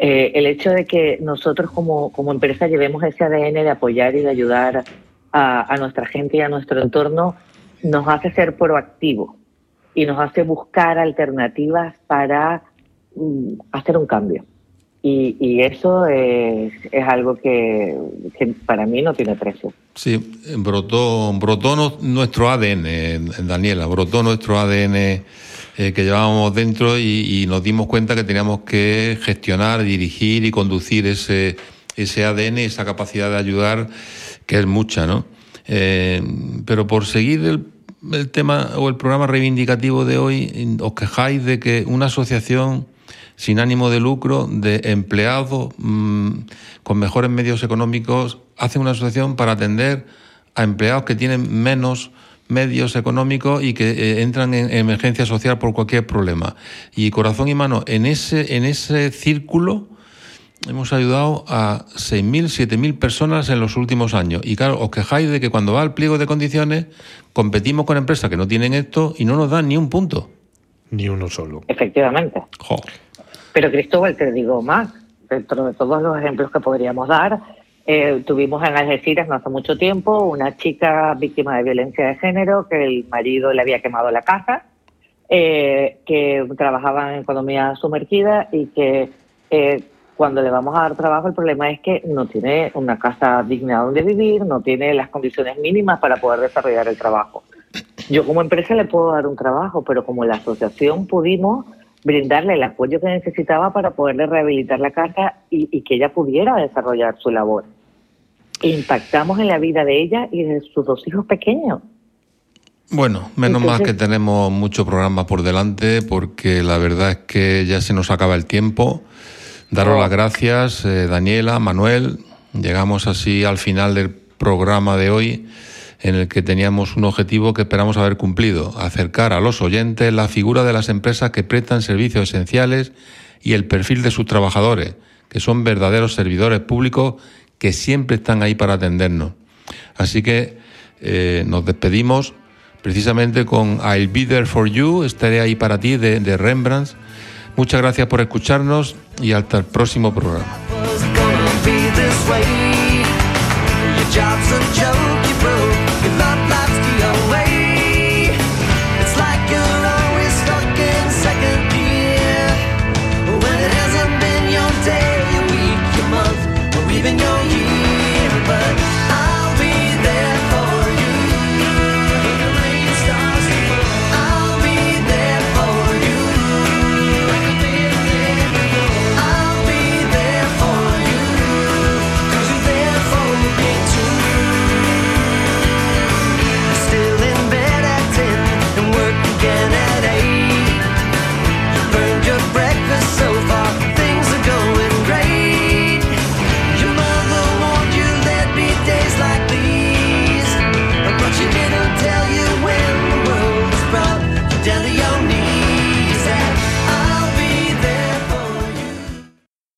Eh, el hecho de que nosotros como, como empresa llevemos ese ADN de apoyar y de ayudar a, a nuestra gente y a nuestro entorno nos hace ser proactivos y nos hace buscar alternativas para mm, hacer un cambio. Y, eso es, algo que, para mí no tiene precio. Sí, brotó, brotó nuestro ADN, Daniela, brotó nuestro ADN eh, que llevábamos dentro y, y nos dimos cuenta que teníamos que gestionar, dirigir y conducir ese, ese ADN, esa capacidad de ayudar, que es mucha, ¿no? Eh, pero por seguir el, el tema o el programa reivindicativo de hoy, os quejáis de que una asociación sin ánimo de lucro de empleados mm, con mejores medios económicos hace una asociación para atender a empleados que tienen menos medios económicos y que eh, entran en emergencia social por cualquier problema. Y corazón y mano, en ese, en ese círculo hemos ayudado a 6.000, 7.000 personas en los últimos años. Y claro, os quejáis de que cuando va al pliego de condiciones competimos con empresas que no tienen esto y no nos dan ni un punto. Ni uno solo. Efectivamente. Jo. Pero Cristóbal, te digo más, dentro de todos los ejemplos que podríamos dar, eh, tuvimos en Algeciras no hace mucho tiempo una chica víctima de violencia de género que el marido le había quemado la casa, eh, que trabajaba en economía sumergida y que eh, cuando le vamos a dar trabajo el problema es que no tiene una casa digna donde vivir, no tiene las condiciones mínimas para poder desarrollar el trabajo. Yo como empresa le puedo dar un trabajo, pero como la asociación pudimos brindarle el apoyo que necesitaba para poderle rehabilitar la casa y, y que ella pudiera desarrollar su labor. Impactamos en la vida de ella y de sus dos hijos pequeños. Bueno, menos mal que tenemos mucho programa por delante porque la verdad es que ya se nos acaba el tiempo. Daros las gracias, eh, Daniela, Manuel. Llegamos así al final del programa de hoy en el que teníamos un objetivo que esperamos haber cumplido, acercar a los oyentes la figura de las empresas que prestan servicios esenciales y el perfil de sus trabajadores, que son verdaderos servidores públicos que siempre están ahí para atendernos. Así que eh, nos despedimos precisamente con I'll Be There For You, estaré ahí para ti de, de Rembrandt. Muchas gracias por escucharnos y hasta el próximo programa.